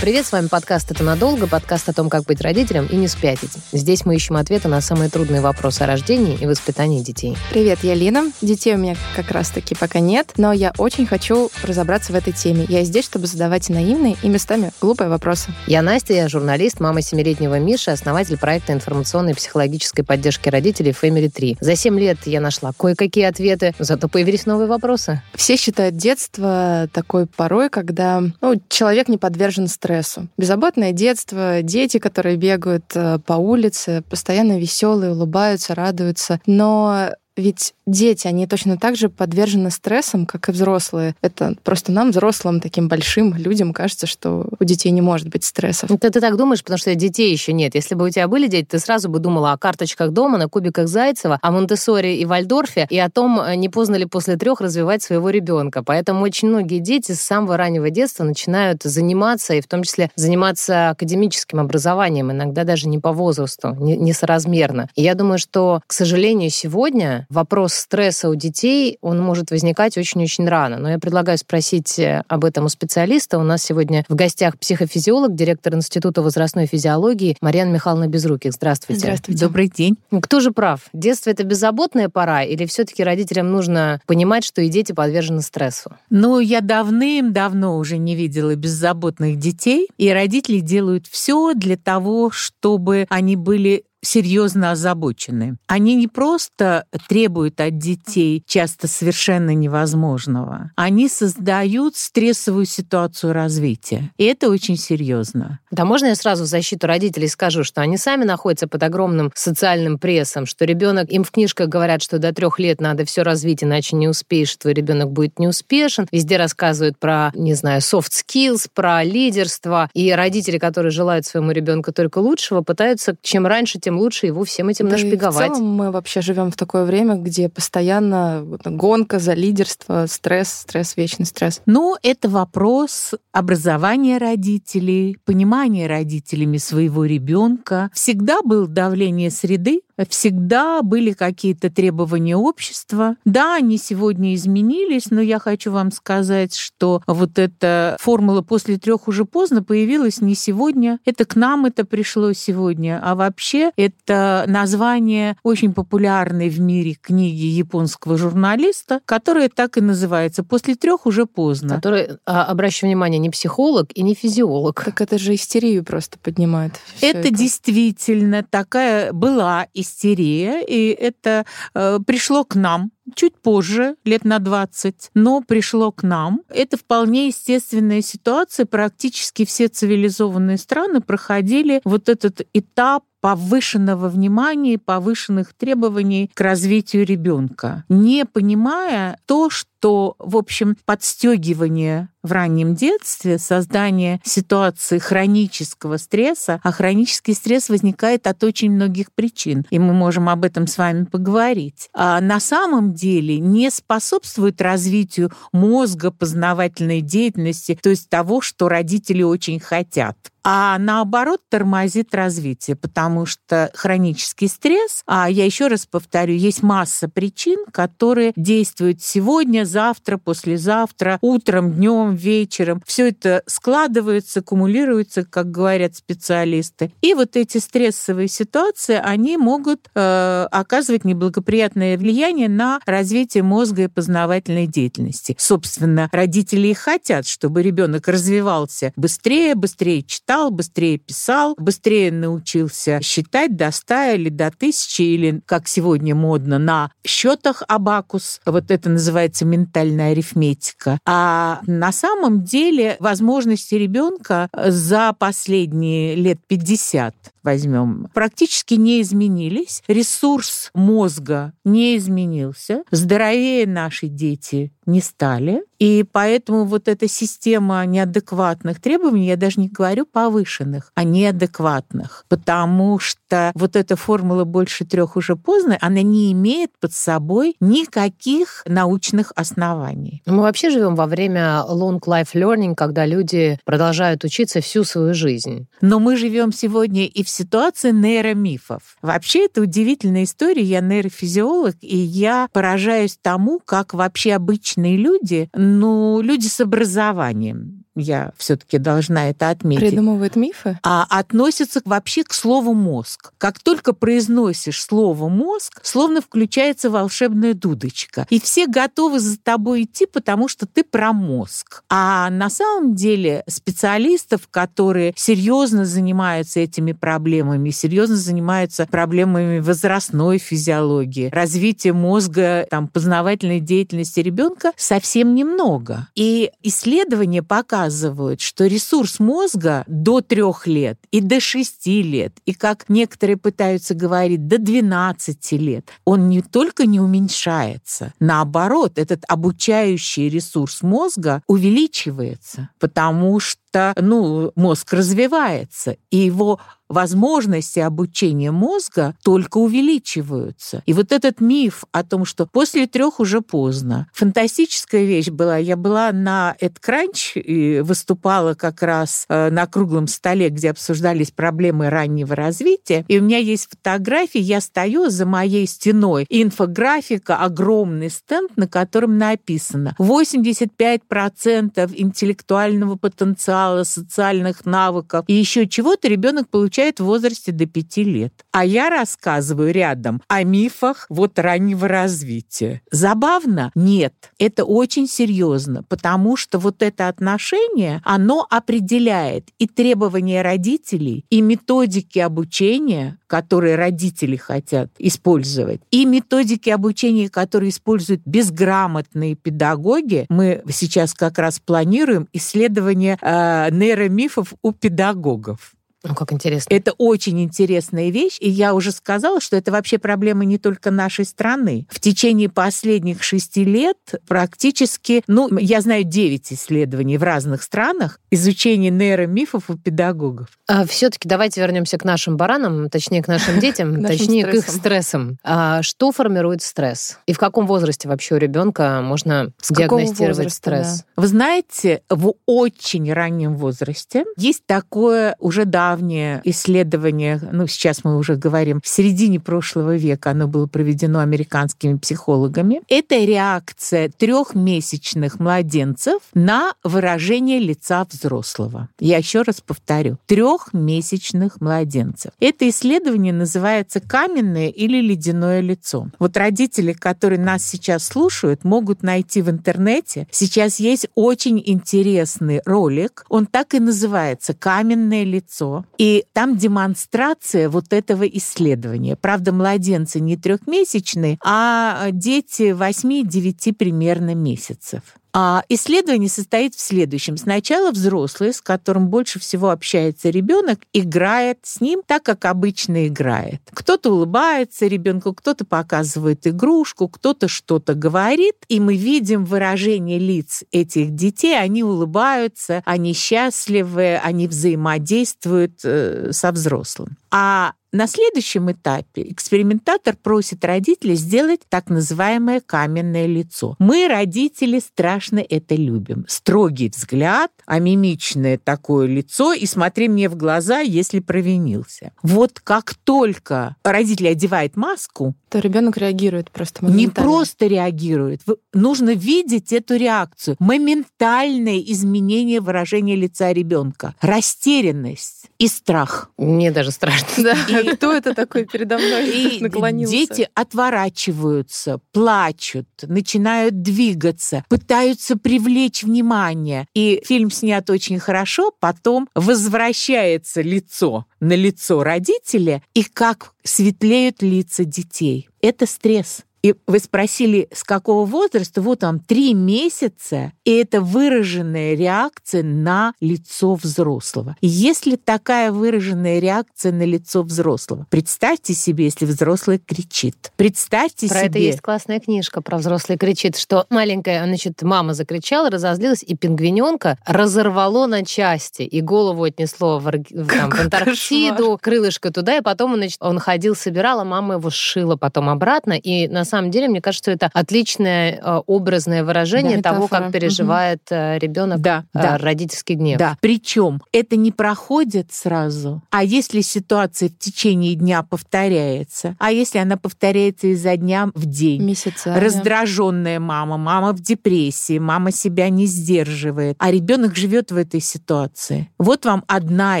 Привет, с вами подкаст «Это надолго», подкаст о том, как быть родителем и не спятить. Здесь мы ищем ответы на самые трудные вопросы о рождении и воспитании детей. Привет, я Лина. Детей у меня как раз-таки пока нет, но я очень хочу разобраться в этой теме. Я здесь, чтобы задавать наивные и местами глупые вопросы. Я Настя, я журналист, мама семилетнего Миши, основатель проекта информационной и психологической поддержки родителей Family 3. За 7 лет я нашла кое-какие ответы, зато появились новые вопросы. Все считают детство такой порой, когда ну, человек не подвержен стрессу стрессу. Беззаботное детство, дети, которые бегают э, по улице, постоянно веселые, улыбаются, радуются. Но ведь дети, они точно так же подвержены стрессам, как и взрослые. Это просто нам, взрослым, таким большим людям, кажется, что у детей не может быть стрессов. Это ты так думаешь, потому что детей еще нет. Если бы у тебя были дети, ты сразу бы думала о карточках дома, на кубиках Зайцева, о монте и Вальдорфе и о том, не поздно ли после трех развивать своего ребенка. Поэтому очень многие дети с самого раннего детства начинают заниматься, и в том числе заниматься академическим образованием, иногда даже не по возрасту, не, несоразмерно. И я думаю, что, к сожалению, сегодня вопрос стресса у детей, он может возникать очень-очень рано. Но я предлагаю спросить э, об этом у специалиста. У нас сегодня в гостях психофизиолог, директор Института возрастной физиологии Марьяна Михайловна Безруких. Здравствуйте. Здравствуйте. Добрый день. Кто же прав? Детство — это беззаботная пора или все-таки родителям нужно понимать, что и дети подвержены стрессу? Ну, я давным-давно уже не видела беззаботных детей, и родители делают все для того, чтобы они были серьезно озабочены. Они не просто требуют от детей часто совершенно невозможного, они создают стрессовую ситуацию развития. И это очень серьезно. Да, можно я сразу в защиту родителей скажу, что они сами находятся под огромным социальным прессом, что ребенок, им в книжках говорят, что до трех лет надо все развить, иначе не успеешь, твой ребенок будет неуспешен. Везде рассказывают про, не знаю, soft skills, про лидерство. И родители, которые желают своему ребенку только лучшего, пытаются чем раньше, тем тем лучше его всем этим да нашпиговать. И в целом мы вообще живем в такое время, где постоянно гонка за лидерство, стресс, стресс, вечный стресс. Ну, это вопрос образования родителей, понимания родителями своего ребенка. Всегда было давление среды, всегда были какие-то требования общества. Да, они сегодня изменились, но я хочу вам сказать, что вот эта формула после трех уже поздно появилась не сегодня. Это к нам это пришло сегодня, а вообще это название очень популярной в мире книги японского журналиста, которая так и называется «После трех уже поздно». Который, а, обращаю внимание, не психолог и не физиолог. Так это же истерию просто поднимает. Это, это действительно такая была истерия истерия, и это э, пришло к нам чуть позже, лет на 20, но пришло к нам. Это вполне естественная ситуация. Практически все цивилизованные страны проходили вот этот этап повышенного внимания повышенных требований к развитию ребенка, не понимая то, что, в общем, подстегивание в раннем детстве, создание ситуации хронического стресса, а хронический стресс возникает от очень многих причин, и мы можем об этом с вами поговорить, а на самом деле не способствует развитию мозга, познавательной деятельности, то есть того, что родители очень хотят а наоборот тормозит развитие, потому что хронический стресс, а я еще раз повторю, есть масса причин, которые действуют сегодня, завтра, послезавтра, утром, днем, вечером. Все это складывается, аккумулируется, как говорят специалисты. И вот эти стрессовые ситуации, они могут э, оказывать неблагоприятное влияние на развитие мозга и познавательной деятельности. Собственно, родители и хотят, чтобы ребенок развивался быстрее, быстрее читал, читал, быстрее писал, быстрее научился считать до 100 или до 1000, или, как сегодня модно, на счетах абакус. Вот это называется ментальная арифметика. А на самом деле возможности ребенка за последние лет 50 возьмем, практически не изменились. Ресурс мозга не изменился. Здоровее наши дети не стали. И поэтому вот эта система неадекватных требований, я даже не говорю повышенных, а неадекватных. Потому что вот эта формула больше трех уже поздно, она не имеет под собой никаких научных оснований. Мы вообще живем во время long life learning, когда люди продолжают учиться всю свою жизнь. Но мы живем сегодня и в ситуации нейромифов. Вообще это удивительная история. Я нейрофизиолог, и я поражаюсь тому, как вообще обычные люди ну, люди с образованием, я все-таки должна это отметить. Придумывают мифы? А относятся вообще к слову мозг. Как только произносишь слово мозг, словно включается волшебная дудочка. И все готовы за тобой идти, потому что ты про мозг. А на самом деле специалистов, которые серьезно занимаются этими проблемами, серьезно занимаются проблемами возрастной физиологии, развития мозга, там, познавательной деятельности ребенка, совсем немного. И исследования показывают, показывают, что ресурс мозга до трех лет и до шести лет, и как некоторые пытаются говорить, до 12 лет, он не только не уменьшается, наоборот, этот обучающий ресурс мозга увеличивается, потому что ну, мозг развивается, и его возможности обучения мозга только увеличиваются. И вот этот миф о том, что после трех уже поздно. Фантастическая вещь была. Я была на EdCrunch и выступала как раз э, на круглом столе, где обсуждались проблемы раннего развития. И у меня есть фотографии, я стою за моей стеной. Инфографика, огромный стенд, на котором написано 85% интеллектуального потенциала, социальных навыков и еще чего-то ребенок получает в возрасте до 5 лет. А я рассказываю рядом о мифах вот раннего развития. Забавно? Нет. Это очень серьезно, потому что вот это отношение, оно определяет и требования родителей, и методики обучения, которые родители хотят использовать, и методики обучения, которые используют безграмотные педагоги. Мы сейчас как раз планируем исследование э, нейромифов у педагогов. Ну, как интересно. Это очень интересная вещь, и я уже сказала, что это вообще проблема не только нашей страны. В течение последних шести лет практически, ну, я знаю девять исследований в разных странах изучения нейромифов у педагогов. А все-таки давайте вернемся к нашим баранам, точнее, к нашим детям, точнее, к их стрессам. А что формирует стресс? И в каком возрасте вообще у ребенка можно диагностировать стресс? Вы знаете, в очень раннем возрасте есть такое уже да давнее исследование, ну, сейчас мы уже говорим, в середине прошлого века оно было проведено американскими психологами. Это реакция трехмесячных младенцев на выражение лица взрослого. Я еще раз повторю. Трехмесячных младенцев. Это исследование называется «Каменное или ледяное лицо». Вот родители, которые нас сейчас слушают, могут найти в интернете. Сейчас есть очень интересный ролик. Он так и называется «Каменное лицо». И там демонстрация вот этого исследования. Правда, младенцы не трехмесячные, а дети 8-9 примерно месяцев. А исследование состоит в следующем. Сначала взрослый, с которым больше всего общается ребенок, играет с ним так, как обычно играет. Кто-то улыбается ребенку, кто-то показывает игрушку, кто-то что-то говорит, и мы видим выражение лиц этих детей. Они улыбаются, они счастливы, они взаимодействуют э, со взрослым. А на следующем этапе экспериментатор просит родителей сделать так называемое каменное лицо. Мы, родители, страшно это любим. Строгий взгляд, а мимичное такое лицо, и смотри мне в глаза, если провинился. Вот как только родители одевают маску, то ребенок реагирует просто моментально. Не просто реагирует. Нужно видеть эту реакцию. Моментальное изменение выражения лица ребенка. Растерянность и страх. Мне даже страшно. Да. И, Кто это такой передо мной и наклонился? Дети отворачиваются, плачут, начинают двигаться, пытаются привлечь внимание. И фильм снят очень хорошо, потом возвращается лицо на лицо родителя и как светлеют лица детей. Это стресс. И вы спросили, с какого возраста? Вот вам три месяца, и это выраженная реакция на лицо взрослого. Если такая выраженная реакция на лицо взрослого, представьте себе, если взрослый кричит. Представьте про себе... это есть классная книжка про взрослый кричит, что маленькая, значит, мама закричала, разозлилась, и пингвиненка разорвало на части, и голову отнесло в, там, в Антарктиду, кошмар. крылышко туда, и потом значит, он ходил, собирал, а мама его сшила потом обратно. И на самом деле, мне кажется, это отличное э, образное выражение да, того, как переживает угу. ребенок да, э, да. родительский гнев. Да. Причем это не проходит сразу. А если ситуация в течение дня повторяется, а если она повторяется изо дня в день, Месяцами. раздраженная мама, мама в депрессии, мама себя не сдерживает, а ребенок живет в этой ситуации. Вот вам одна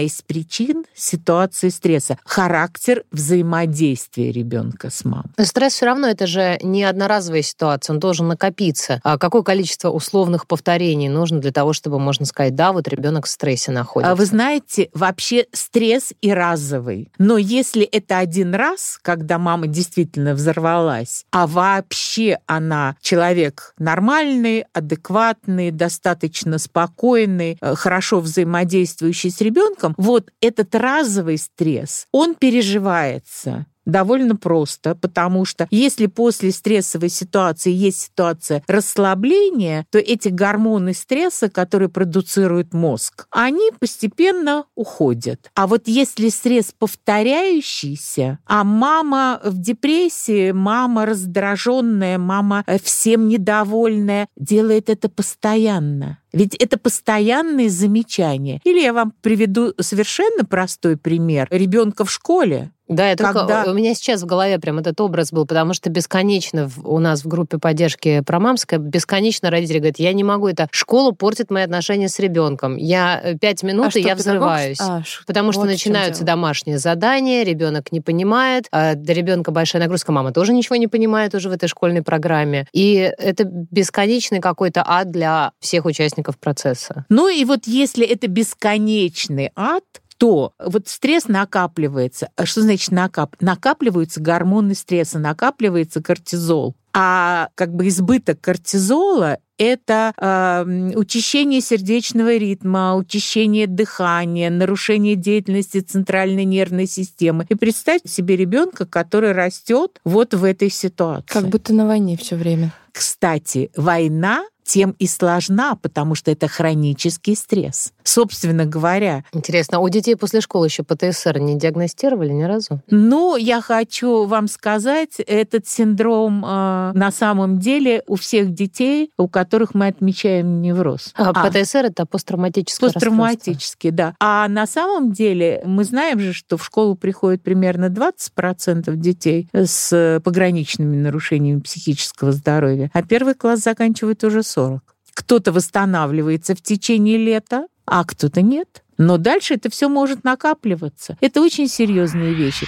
из причин ситуации стресса. Характер взаимодействия ребенка с мамой. Стресс все равно это же не одноразовая ситуация, он должен накопиться. А какое количество условных повторений нужно для того, чтобы можно сказать, да, вот ребенок в стрессе находится? А вы знаете, вообще стресс и разовый. Но если это один раз, когда мама действительно взорвалась, а вообще она человек нормальный, адекватный, достаточно спокойный, э, хорошо взаимодействующий с ребенком, вот этот разовый стресс, он переживается довольно просто, потому что если после стрессовой ситуации есть ситуация расслабления, то эти гормоны стресса, которые продуцирует мозг, они постепенно уходят. А вот если стресс повторяющийся, а мама в депрессии, мама раздраженная, мама э, всем недовольная, делает это постоянно. Ведь это постоянные замечания. Или я вам приведу совершенно простой пример. Ребенка в школе да, я когда... только у меня сейчас в голове прям этот образ был, потому что бесконечно в, у нас в группе поддержки Промамская бесконечно родители говорят, я не могу, это школу портит мои отношения с ребенком. Я э, пять минут, а и что, я взрываюсь. А, потому что вот начинаются домашние задания, ребенок не понимает, а для ребенка большая нагрузка, мама тоже ничего не понимает уже в этой школьной программе. И это бесконечный какой-то ад для всех участников процесса. Ну и вот если это бесконечный ад, то вот стресс накапливается. А что значит накап? Накапливаются гормоны стресса, накапливается кортизол. А как бы избыток кортизола это э, учащение сердечного ритма, учащение дыхания, нарушение деятельности центральной нервной системы. И представьте себе ребенка, который растет вот в этой ситуации. Как будто на войне все время. Кстати, война тем и сложна, потому что это хронический стресс. Собственно говоря. Интересно, а у детей после школы еще ПТСР не диагностировали ни разу? Ну, я хочу вам сказать, этот синдром э, на самом деле у всех детей, у которых мы отмечаем невроз. А, а ПТСР это посттравматическое Посттравматический, да. А на самом деле мы знаем же, что в школу приходит примерно 20% детей с пограничными нарушениями психического здоровья, а первый класс заканчивает уже 40. 40. Кто-то восстанавливается в течение лета, а кто-то нет. Но дальше это все может накапливаться. Это очень серьезные вещи.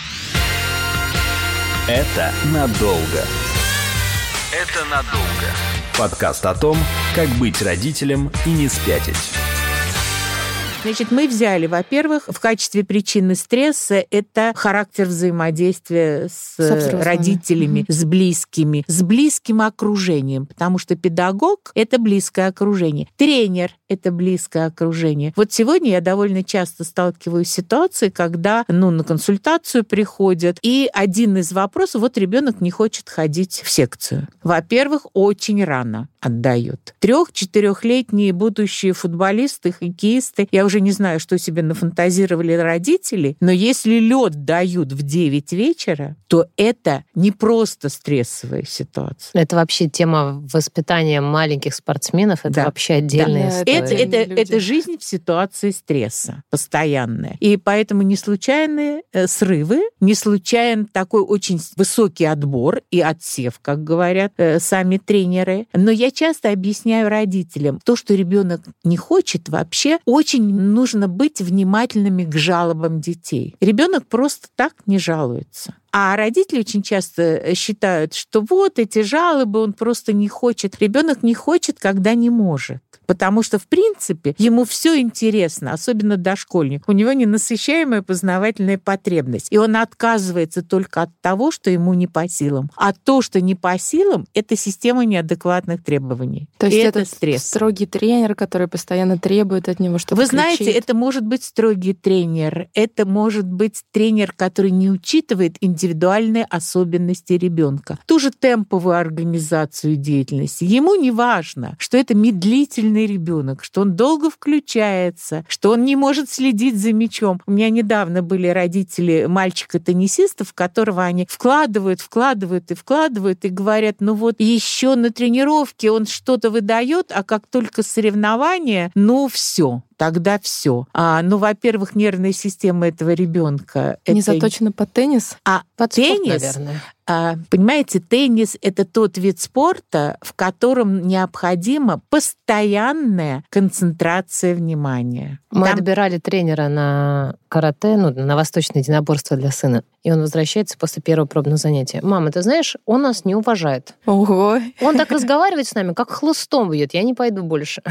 Это надолго. Это надолго. Подкаст о том, как быть родителем и не спятить. Значит, мы взяли, во-первых, в качестве причины стресса это характер взаимодействия с, с родителями, с близкими, с близким окружением, потому что педагог — это близкое окружение. Тренер — это близкое окружение. Вот сегодня я довольно часто сталкиваюсь с ситуацией, когда ну, на консультацию приходят, и один из вопросов, вот ребенок не хочет ходить в секцию. Во-первых, очень рано отдают. Трех-четырехлетние будущие футболисты, хоккеисты, я уже не знаю, что себе нафантазировали родители, но если лед дают в 9 вечера, то это не просто стрессовая ситуация. Это вообще тема воспитания маленьких спортсменов, это да. вообще отдельная да. история. Это, это, это жизнь в ситуации стресса постоянная. И поэтому не случайные э, срывы, не случайен такой очень высокий отбор и отсев, как говорят э, сами тренеры. Но я часто объясняю родителям, то, что ребенок не хочет вообще, очень нужно быть внимательными к жалобам детей. Ребенок просто так не жалуется. А родители очень часто считают, что вот эти жалобы, он просто не хочет. Ребенок не хочет, когда не может потому что, в принципе, ему все интересно, особенно дошкольник. У него ненасыщаемая познавательная потребность, и он отказывается только от того, что ему не по силам. А то, что не по силам, это система неадекватных требований. То есть и это, стресс. строгий тренер, который постоянно требует от него что-то Вы знаете, кричит. это может быть строгий тренер, это может быть тренер, который не учитывает индивидуальные особенности ребенка. Ту же темповую организацию деятельности. Ему не важно, что это медлительный ребенок, что он долго включается, что он не может следить за мячом. У меня недавно были родители мальчика-теннисистов, которого они вкладывают, вкладывают и вкладывают, и говорят, ну вот еще на тренировке он что-то выдает, а как только соревнование, ну все, тогда все. А, ну, во-первых, нервная система этого ребенка не заточена под теннис, а под теннис, спорт, наверное. А, понимаете, теннис это тот вид спорта, в котором необходима постоянная концентрация внимания. Мы Там- отбирали тренера на карате, ну, на восточное единоборство для сына. И он возвращается после первого пробного занятия. Мама, ты знаешь, он нас не уважает. ого, Он так разговаривает с нами, как хлыстом бьет. Я не пойду больше.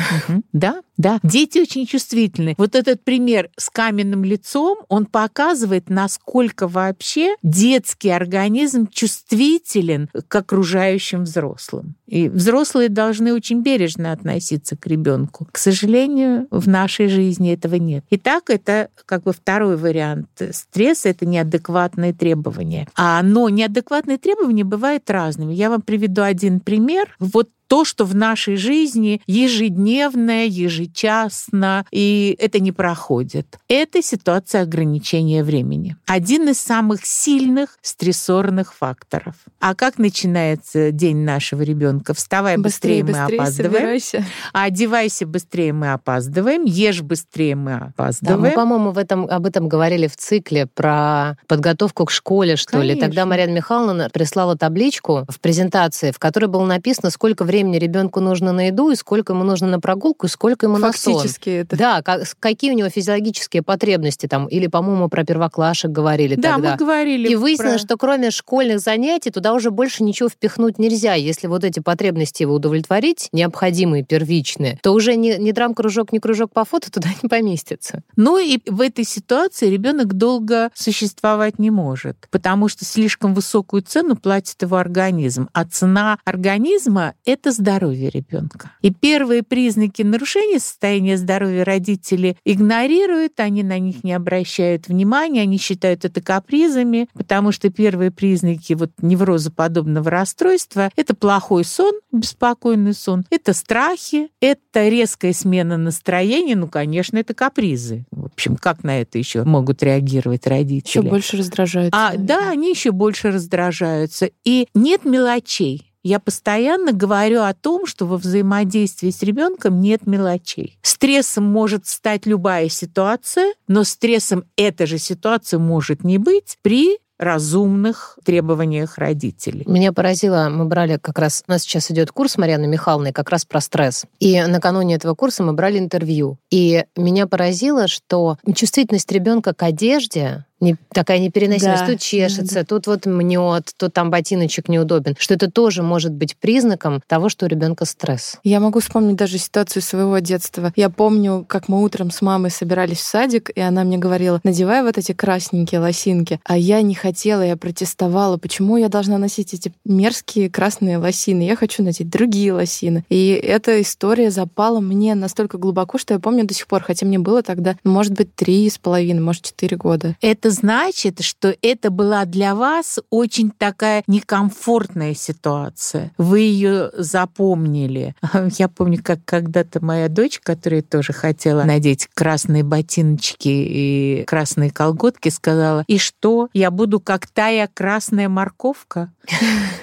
Да, да. Дети очень чувствительны. Вот этот пример с каменным лицом, он показывает, насколько вообще детский организм чувствителен к окружающим взрослым. И взрослые должны очень бережно относиться к ребенку. К сожалению, в нашей жизни этого нет. Итак, это как бы второй вариант стресса, это неадекватные требования. А, но неадекватные требования бывают разными. Я вам приведу один пример. Вот то, что в нашей жизни ежедневно, ежечасно, и это не проходит. Это ситуация ограничения времени. Один из самых сильных стрессорных факторов. А как начинается день нашего ребенка? Вставай быстрее, мы опаздываем. собирайся. Одевайся быстрее, мы опаздываем. Ешь быстрее, мы Да, мы, опаздываем. по-моему, в этом, об этом говорили в цикле про подготовку к школе, что ли. Конечно. Тогда Марьяна Михайловна прислала табличку в презентации, в которой было написано, сколько времени ребенку нужно на еду, и сколько ему нужно на прогулку, и сколько ему на сон. Фактически это. Да, как- какие у него физиологические потребности там, или, по-моему, про первоклашек говорили да, тогда. мы говорили. И выяснилось, про- что кроме школьных занятий туда уже больше ничего впихнуть нельзя. Если вот эти потребности его удовлетворить, необходимые, первичные, то уже ни, ни драм-кружок, ни кружок по фото туда не поместится. Ну и в этой ситуации ребенок долго существовать не может, потому что слишком высокую цену платит его организм. А цена организма — это здоровье ребенка. И первые признаки нарушения состояния здоровья родители игнорируют, они на них не обращают внимания, они считают это капризами, потому что первые признаки вот неврозоподобного расстройства — это плохой сон, беспокойный сон, это страхи, это резкая смена настроения, ну, конечно, это капризы. В общем, как на это еще могут реагировать родители? Еще больше раздражает. А, да, они еще больше раздражаются. И нет мелочей. Я постоянно говорю о том, что во взаимодействии с ребенком нет мелочей. Стрессом может стать любая ситуация, но стрессом эта же ситуация может не быть при разумных требованиях родителей. Меня поразило, мы брали как раз, у нас сейчас идет курс Марьяны Михайловны как раз про стресс. И накануне этого курса мы брали интервью. И меня поразило, что чувствительность ребенка к одежде не, такая непереносимость. Да, Тут чешется, да, тут вот мнет, тут там ботиночек неудобен. Что это тоже может быть признаком того, что у ребенка стресс. Я могу вспомнить даже ситуацию своего детства. Я помню, как мы утром с мамой собирались в садик, и она мне говорила, надевай вот эти красненькие лосинки. А я не хотела, я протестовала, почему я должна носить эти мерзкие красные лосины. Я хочу носить другие лосины. И эта история запала мне настолько глубоко, что я помню до сих пор, хотя мне было тогда, может быть, три с половиной, может, четыре года. Это значит, что это была для вас очень такая некомфортная ситуация. Вы ее запомнили. Я помню, как когда-то моя дочь, которая тоже хотела надеть красные ботиночки и красные колготки, сказала, и что, я буду как тая красная морковка?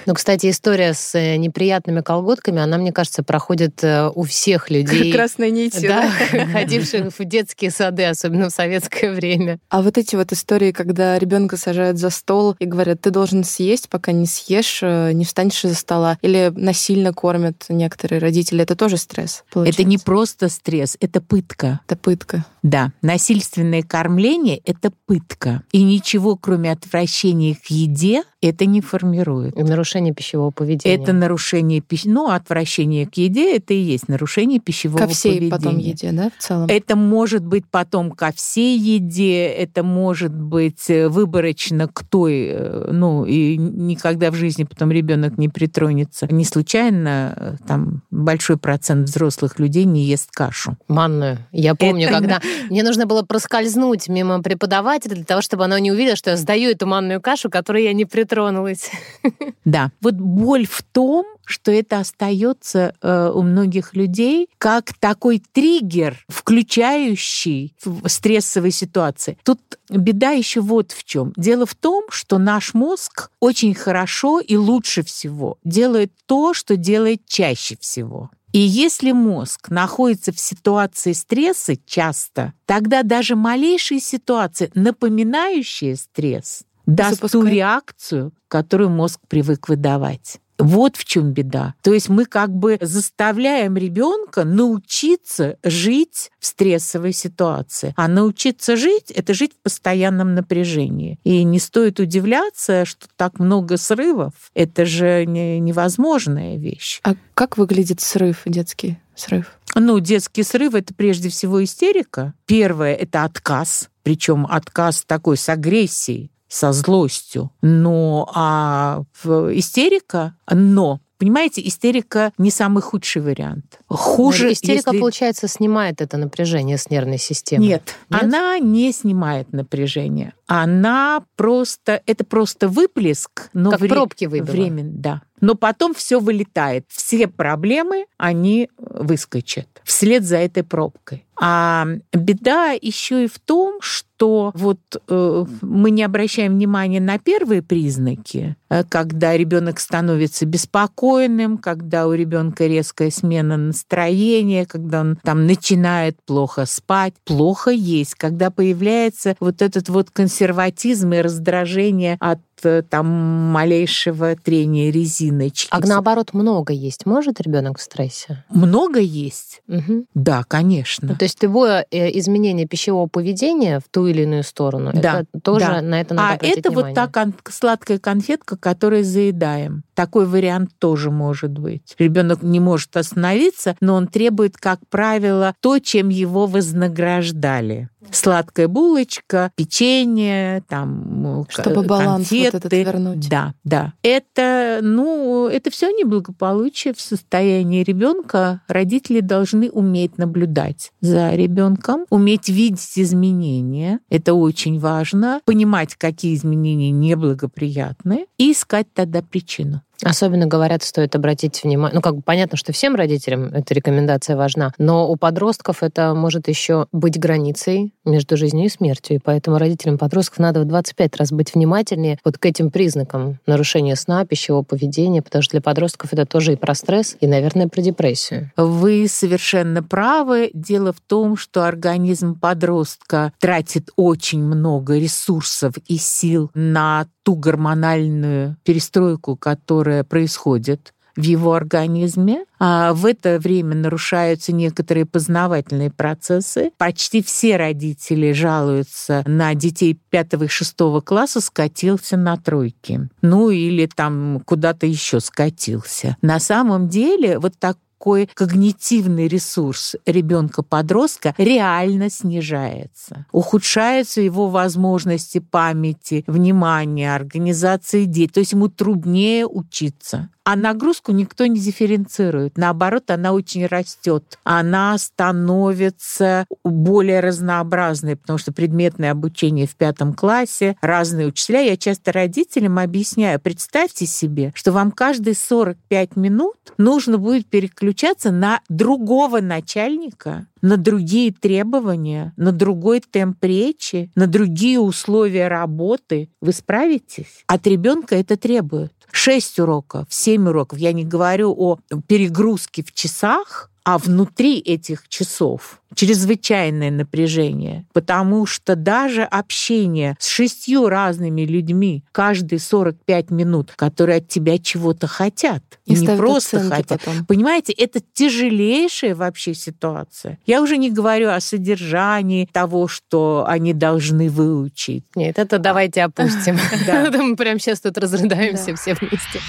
Ну, кстати, история с э, неприятными колготками, она, мне кажется, проходит э, у всех людей. Красной нитью. Да, да. ходивших в детские сады, особенно в советское время. А вот эти вот истории истории, когда ребенка сажают за стол и говорят, ты должен съесть, пока не съешь, э, не встанешь из-за стола. Или насильно кормят некоторые родители. Это тоже стресс. Получается. Это не просто стресс, это пытка. Это пытка. Да, насильственное кормление — это пытка. И ничего, кроме отвращения к еде, это не формирует. Нарушение пищевого поведения. Это нарушение пищи... Ну, отвращение к еде — это и есть нарушение пищевого ко всей поведения. потом еде, да, в целом? Это может быть потом ко всей еде, это может быть э, выборочно к той, э, ну, и никогда в жизни потом ребенок не притронется. Не случайно э, там большой процент взрослых людей не ест кашу. Манную. Я помню, это... когда мне нужно было проскользнуть мимо преподавателя для того, чтобы она не увидела, что я сдаю эту манную кашу, которой я не притронулась. Да. Вот боль в том, что это остается э, у многих людей как такой триггер, включающий в стрессовой ситуации. Тут беда еще вот в чем. Дело в том, что наш мозг очень хорошо и лучше всего делает то, что делает чаще всего. И если мозг находится в ситуации стресса часто, тогда даже малейшие ситуации, напоминающие стресс, даст ту реакцию, которую мозг привык выдавать. Вот в чем беда. То есть мы как бы заставляем ребенка научиться жить в стрессовой ситуации. А научиться жить — это жить в постоянном напряжении. И не стоит удивляться, что так много срывов. Это же невозможная вещь. А как выглядит срыв детский? Срыв. Ну, детский срыв это прежде всего истерика. Первое это отказ, причем отказ такой с агрессией со злостью. Но а истерика, но Понимаете, истерика не самый худший вариант. Хуже, Но истерика, если... получается, снимает это напряжение с нервной системы. Нет, Нет, она не снимает напряжение. Она просто, это просто выплеск, но как вре... пробки выбило. Временно, да. Но потом все вылетает. Все проблемы, они выскочат вслед за этой пробкой. А беда еще и в том, что вот э, мы не обращаем внимания на первые признаки, э, когда ребенок становится беспокойным, когда у ребенка резкая смена настроения, когда он там начинает плохо спать, плохо есть, когда появляется вот этот вот консерватизм и раздражение от там малейшего трения резиночки. А наоборот, много есть. Может ребенок в стрессе? Много есть? Угу. Да, конечно. Ну, то есть его э, изменение пищевого поведения в ту или иную сторону, да, это тоже да. на это надо А это внимание. вот та кон- сладкая конфетка, которую заедаем. Такой вариант тоже может быть. Ребенок не может остановиться, но он требует, как правило, то, чем его вознаграждали. Сладкая булочка, печенье, там чтобы баланс конфеты. вот этот вернуть. Да, да. Это, ну, это все неблагополучие в состоянии ребенка. Родители должны уметь наблюдать за ребенком, уметь видеть изменения. Это очень важно. Понимать, какие изменения неблагоприятны, и искать тогда причину. Особенно, говорят, стоит обратить внимание. Ну, как бы понятно, что всем родителям эта рекомендация важна, но у подростков это может еще быть границей между жизнью и смертью. И поэтому родителям подростков надо в 25 раз быть внимательнее вот к этим признакам нарушения сна, пищевого поведения, потому что для подростков это тоже и про стресс, и, наверное, про депрессию. Вы совершенно правы. Дело в том, что организм подростка тратит очень много ресурсов и сил на ту гормональную перестройку, которая происходит в его организме. А в это время нарушаются некоторые познавательные процессы. Почти все родители жалуются на детей пятого и шестого класса скатился на тройки. Ну или там куда-то еще скатился. На самом деле вот так какой когнитивный ресурс ребенка-подростка реально снижается. Ухудшаются его возможности памяти, внимания, организации действий. То есть ему труднее учиться. А нагрузку никто не дифференцирует. Наоборот, она очень растет. Она становится более разнообразной, потому что предметное обучение в пятом классе, разные учителя. Я часто родителям объясняю, представьте себе, что вам каждые 45 минут нужно будет переключаться на другого начальника, на другие требования, на другой темп речи, на другие условия работы. Вы справитесь? От ребенка это требует. Шесть уроков, семь уроков. Я не говорю о перегрузке в часах, А внутри этих часов чрезвычайное напряжение, потому что даже общение с шестью разными людьми каждые 45 минут, которые от тебя чего-то хотят, и не просто хотят. Потом. Понимаете, это тяжелейшая вообще ситуация. Я уже не говорю о содержании того, что они должны выучить. Нет, это давайте опустим. Мы прямо сейчас тут разрыдаемся все вместе.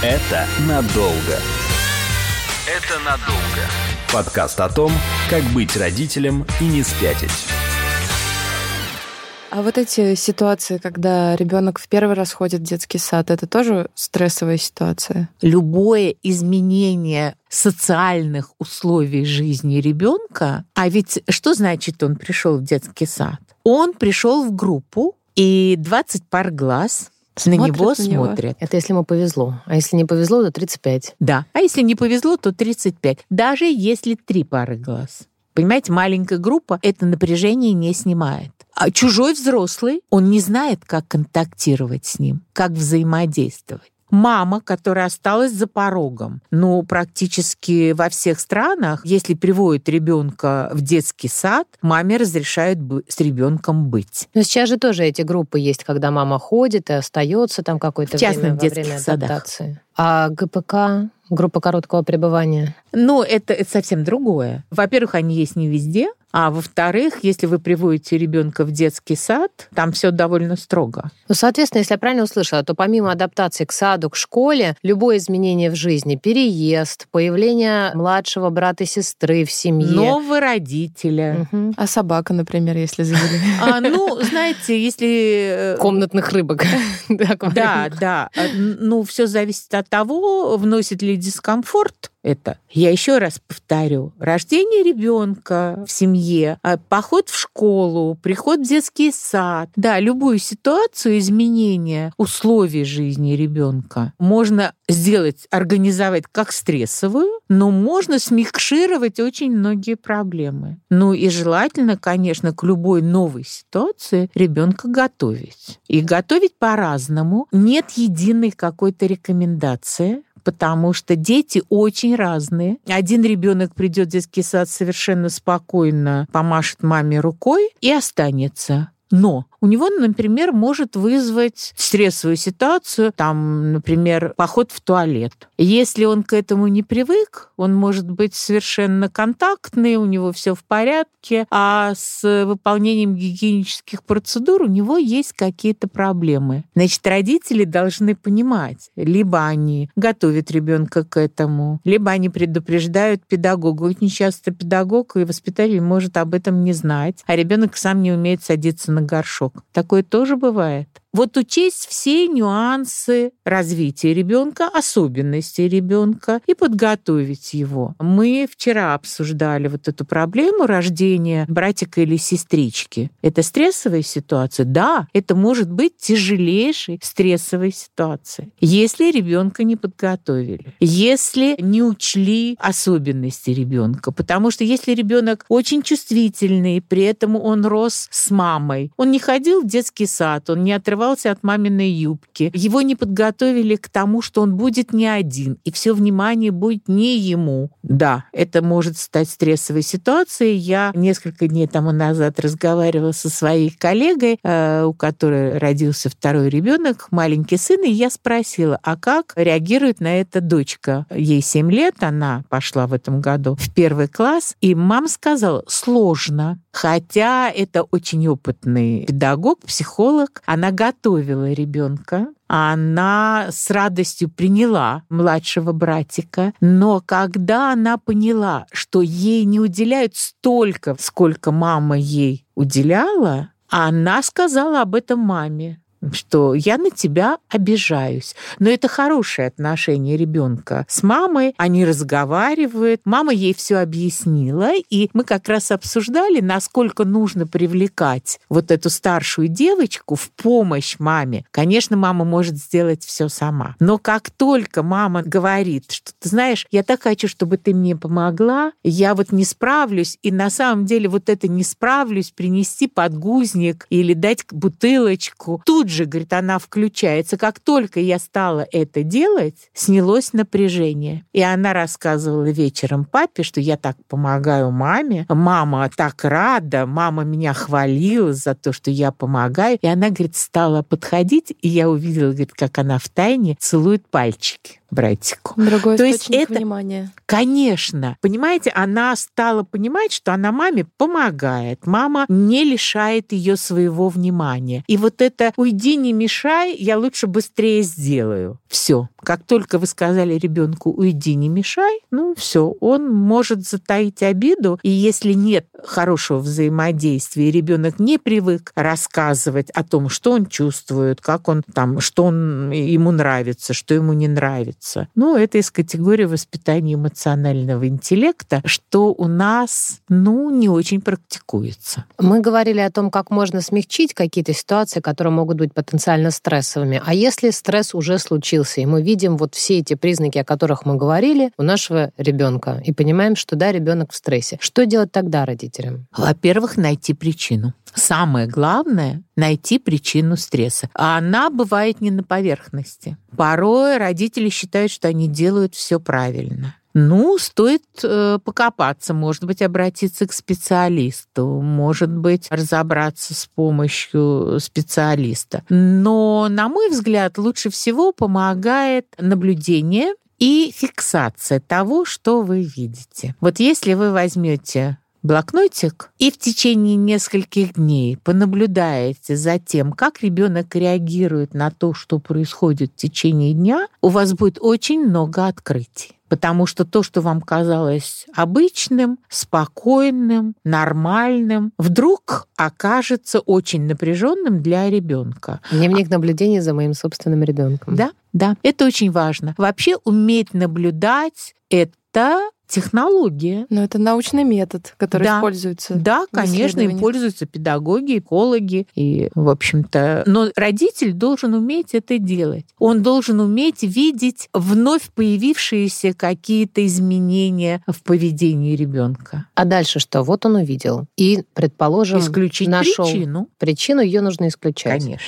Это надолго. Это надолго. Подкаст о том, как быть родителем и не спятить. А вот эти ситуации, когда ребенок в первый раз ходит в детский сад, это тоже стрессовая ситуация? Любое изменение социальных условий жизни ребенка, а ведь что значит он пришел в детский сад? Он пришел в группу, и 20 пар глаз Смотрят на него на смотрят. Него. Это если ему повезло. А если не повезло, то 35. Да. А если не повезло, то 35. Даже если три пары глаз. Понимаете, маленькая группа это напряжение не снимает. А чужой взрослый, он не знает, как контактировать с ним, как взаимодействовать мама, которая осталась за порогом. Ну, практически во всех странах, если приводит ребенка в детский сад, маме разрешают с ребенком быть. Но сейчас же тоже эти группы есть, когда мама ходит и остается там какое-то время во время адаптации. Садах. А ГПК, группа короткого пребывания? Ну, это, это совсем другое. Во-первых, они есть не везде, а во-вторых, если вы приводите ребенка в детский сад, там все довольно строго. Ну, соответственно, если я правильно услышала, то помимо адаптации к саду, к школе, любое изменение в жизни, переезд, появление младшего брата и сестры в семье. Нового родителя. Угу. А собака, например, если завели? А, ну, знаете, если... Э, Комнатных рыбок. Да, да. Ну, все зависит от того, вносит ли дискомфорт это. Я еще раз повторю. Рождение ребенка в семье, а, поход в школу, приход в детский сад. Да, любую ситуацию изменения условий жизни ребенка можно сделать, организовать как стрессовую, но можно смикшировать очень многие проблемы. Ну и желательно, конечно, к любой новой ситуации ребенка готовить. И готовить по-разному. Нет единой какой-то рекомендации потому что дети очень разные. Один ребенок придет в детский сад совершенно спокойно, помашет маме рукой и останется. Но у него, например, может вызвать стрессовую ситуацию, там, например, поход в туалет. Если он к этому не привык, он может быть совершенно контактный, у него все в порядке, а с выполнением гигиенических процедур у него есть какие-то проблемы. Значит, родители должны понимать, либо они готовят ребенка к этому, либо они предупреждают педагога. Очень часто педагог и воспитатель может об этом не знать, а ребенок сам не умеет садиться на горшок. Такое тоже бывает вот учесть все нюансы развития ребенка, особенности ребенка и подготовить его. Мы вчера обсуждали вот эту проблему рождения братика или сестрички. Это стрессовая ситуация? Да, это может быть тяжелейшей стрессовой ситуацией, если ребенка не подготовили, если не учли особенности ребенка. Потому что если ребенок очень чувствительный, при этом он рос с мамой, он не ходил в детский сад, он не отрывал оторвался от маминой юбки. Его не подготовили к тому, что он будет не один, и все внимание будет не ему. Да, это может стать стрессовой ситуацией. Я несколько дней тому назад разговаривала со своей коллегой, э, у которой родился второй ребенок, маленький сын, и я спросила, а как реагирует на это дочка? Ей 7 лет, она пошла в этом году в первый класс, и мама сказала, сложно. Хотя это очень опытный педагог, психолог, она готовила ребенка, она с радостью приняла младшего братика, но когда она поняла, что ей не уделяют столько, сколько мама ей уделяла, она сказала об этом маме что я на тебя обижаюсь. Но это хорошее отношение ребенка с мамой. Они разговаривают, мама ей все объяснила, и мы как раз обсуждали, насколько нужно привлекать вот эту старшую девочку в помощь маме. Конечно, мама может сделать все сама. Но как только мама говорит, что ты знаешь, я так хочу, чтобы ты мне помогла, я вот не справлюсь, и на самом деле вот это не справлюсь, принести подгузник или дать бутылочку, тут же, говорит, она включается. Как только я стала это делать, снялось напряжение. И она рассказывала вечером папе, что я так помогаю маме. Мама так рада, мама меня хвалила за то, что я помогаю. И она, говорит, стала подходить, и я увидела, говорит, как она в тайне целует пальчики братику. Другой То есть это, внимания. Конечно. Понимаете, она стала понимать, что она маме помогает. Мама не лишает ее своего внимания. И вот это «уйди, не мешай», я лучше быстрее сделаю. Все. Как только вы сказали ребенку «уйди, не мешай», ну все, он может затаить обиду. И если нет хорошего взаимодействия, ребенок не привык рассказывать о том, что он чувствует, как он там, что он, ему нравится, что ему не нравится. Ну, это из категории воспитания эмоционального интеллекта, что у нас, ну, не очень практикуется. Мы говорили о том, как можно смягчить какие-то ситуации, которые могут быть потенциально стрессовыми. А если стресс уже случился, и мы видим вот все эти признаки, о которых мы говорили, у нашего ребенка, и понимаем, что да, ребенок в стрессе. Что делать тогда родителям? Во-первых, найти причину. Самое главное — найти причину стресса. А она бывает не на поверхности. Порой родители считают, что они делают все правильно. Ну, стоит э, покопаться, может быть, обратиться к специалисту, может быть, разобраться с помощью специалиста. Но, на мой взгляд, лучше всего помогает наблюдение и фиксация того, что вы видите. Вот если вы возьмете блокнотик и в течение нескольких дней понаблюдаете за тем, как ребенок реагирует на то, что происходит в течение дня, у вас будет очень много открытий потому что то, что вам казалось обычным, спокойным, нормальным, вдруг окажется очень напряженным для ребенка. Дневник наблюдения за моим собственным ребенком. Да, да, это очень важно. Вообще уметь наблюдать это технология. Но это научный метод, который да. используется. Да, конечно, им пользуются педагоги, экологи. И, в общем-то, но родитель должен уметь это делать. Он должен уметь видеть вновь появившиеся какие-то изменения в поведении ребенка. А дальше что? Вот он увидел. И, предположим, исключить нашел причину. Причину ее нужно исключать. Конечно.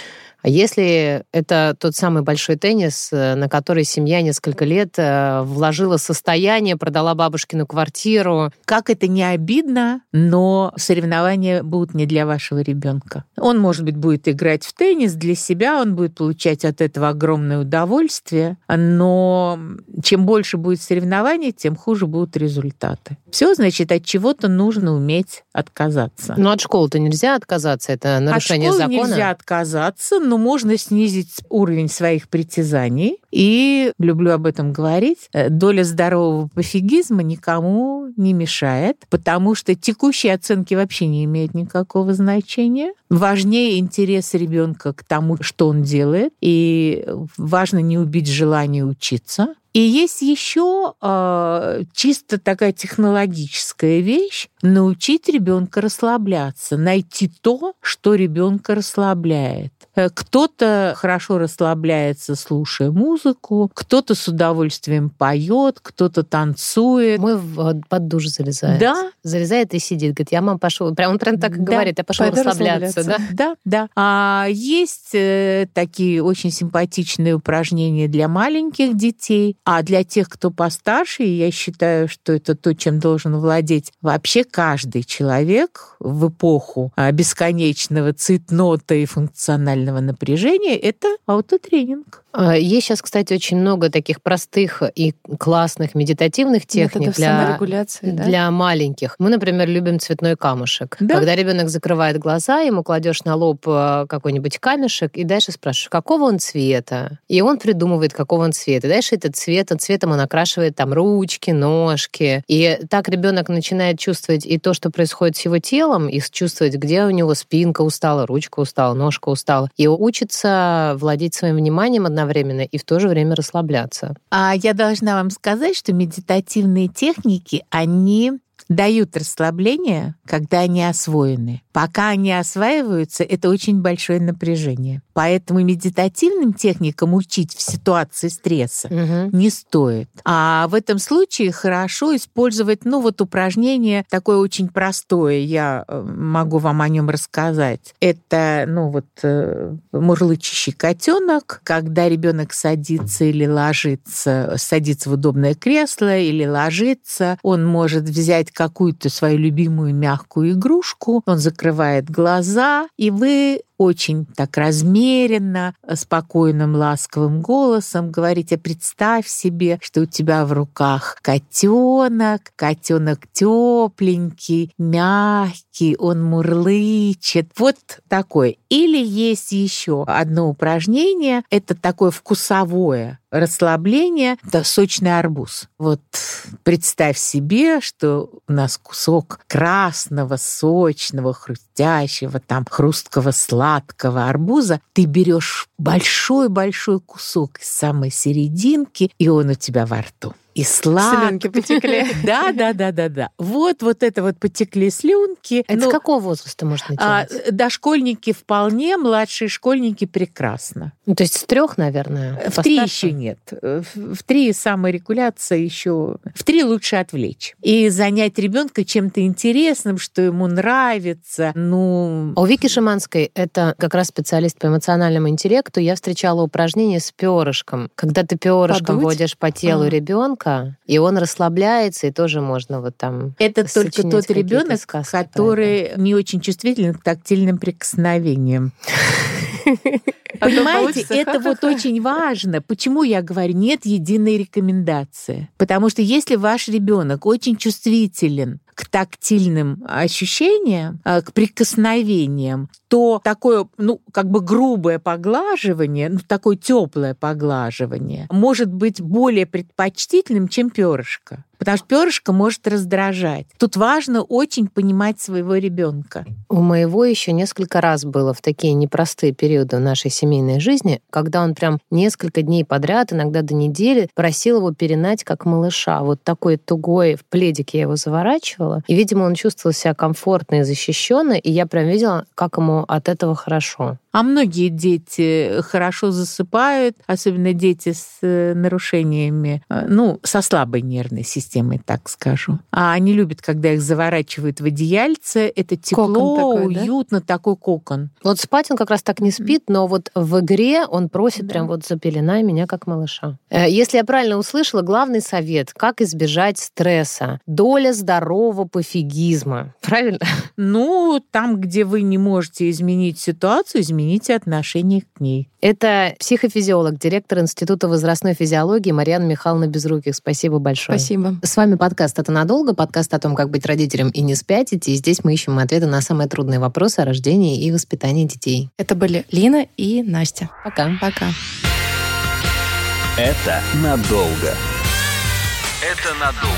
А если это тот самый большой теннис, э, на который семья несколько лет э, вложила состояние, продала бабушкину квартиру? Как это не обидно, но соревнования будут не для вашего ребенка. Он, может быть, будет играть в теннис для себя, он будет получать от этого огромное удовольствие, но чем больше будет соревнований, тем хуже будут результаты. Все, значит, от чего-то нужно уметь отказаться. Ну, от школы-то нельзя отказаться, это нарушение от школы закона. нельзя отказаться, но можно снизить уровень своих притязаний. И, люблю об этом говорить, э, доля здорового пофигизма никому не мешает, потому что текущие оценки вообще не имеют никакого значения. Важнее интерес ребенка к тому, что он делает, и важно не убить желание учиться. И есть еще э, чисто такая технологическая вещь научить ребенка расслабляться, найти то, что ребенка расслабляет. Э, кто-то хорошо расслабляется, слушая музыку, кто-то с удовольствием поет, кто-то танцует. Мы под душ залезает. Да. Залезает и сидит. Говорит, я мам пошел. Прям он прям так и да. говорит, я пошел расслабляться. Да, да. да. А есть э, такие очень симпатичные упражнения для маленьких детей. А для тех, кто постарше, я считаю, что это то, чем должен владеть вообще каждый человек в эпоху а, бесконечного цитнота и функционального напряжения, это аутотренинг. А, есть сейчас, кстати, очень много таких простых и классных медитативных техник для, да? для маленьких. Мы, например, любим цветной камушек. Да? Когда ребенок закрывает глаза, ему кладешь на лоб э, какой-нибудь камешек и дальше спрашиваешь, какого он цвета. И он придумывает, какого он цвета. И дальше этот цвет, он цветом он окрашивает там ручки, ножки. И так ребенок начинает чувствовать и то, что происходит с его телом, и чувствовать, где у него спинка устала, ручка устала, ножка устала. И учится владеть своим вниманием одновременно одновременно и в то же время расслабляться. А я должна вам сказать, что медитативные техники, они дают расслабление, когда они освоены. Пока они осваиваются, это очень большое напряжение. Поэтому медитативным техникам учить в ситуации стресса угу. не стоит. А в этом случае хорошо использовать, ну вот упражнение такое очень простое, я э, могу вам о нем рассказать. Это, ну вот, э, мурлычащий котенок, когда ребенок садится или ложится, садится в удобное кресло или ложится, он может взять какую-то свою любимую мягкую игрушку, он закрывает глаза, и вы очень так размеренно, спокойным, ласковым голосом говорите, представь себе, что у тебя в руках котенок, котенок тепленький, мягкий, он мурлычет. Вот такое. Или есть еще одно упражнение, это такое вкусовое расслабление, это сочный арбуз. Вот представь себе, что у нас кусок красного, сочного, хрустящего, там хрусткого, сладкого арбуза. Ты берешь большой-большой кусок из самой серединки, и он у тебя во рту и сладко. Слюнки потекли. Да, да, да, да, да. Вот, вот это вот потекли слюнки. Это ну, с какого возраста можно начинать? А, дошкольники вполне, младшие школьники прекрасно. Ну, то есть с трех, наверное. В три еще нет. В три саморегуляция еще. В три лучше отвлечь и занять ребенка чем-то интересным, что ему нравится. Ну. А у Вики Шиманской это как раз специалист по эмоциональному интеллекту. Я встречала упражнение с перышком, когда ты перышком Подуть? водишь по телу а. ребенка ребенка, и он расслабляется, и тоже можно вот там. Это только тот ребенок, который не очень чувствителен к тактильным прикосновениям. А Понимаете, это вот очень важно. Почему я говорю, нет единой рекомендации? Потому что если ваш ребенок очень чувствителен к тактильным ощущениям, э, к прикосновениям, то такое, ну, как бы грубое поглаживание, ну, такое теплое поглаживание может быть более предпочтительным, чем перышко потому что перышко может раздражать. Тут важно очень понимать своего ребенка. У моего еще несколько раз было в такие непростые периоды в нашей семейной жизни, когда он прям несколько дней подряд, иногда до недели, просил его перенать как малыша. Вот такой тугой в пледик я его заворачивала. И, видимо, он чувствовал себя комфортно и защищенно, и я прям видела, как ему от этого хорошо. А многие дети хорошо засыпают, особенно дети с э, нарушениями, э, ну, со слабой нервной системой, так скажу. А они любят, когда их заворачивают в одеяльце. Это тепло, такой, уютно, да? такой кокон. Вот спать он как раз так не спит, но вот в игре он просит да. прям вот запеленай меня как малыша. Э, если я правильно услышала, главный совет, как избежать стресса. Доля здорового пофигизма. Правильно? Ну, там, где вы не можете изменить ситуацию, измените отношение к ней. Это психофизиолог, директор Института возрастной физиологии Марьяна Михайловна Безруких. Спасибо большое. Спасибо. С вами подкаст «Это надолго», подкаст о том, как быть родителем и не спятить. И здесь мы ищем ответы на самые трудные вопросы о рождении и воспитании детей. Это были Лина и Настя. Пока. Пока. Это надолго. Это надолго.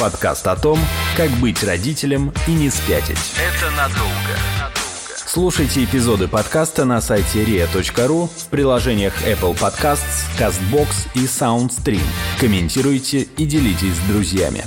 Подкаст о том, как быть родителем и не спятить. Это надолго. Слушайте эпизоды подкаста на сайте ria.ru в приложениях Apple Podcasts, CastBox и SoundStream. Комментируйте и делитесь с друзьями.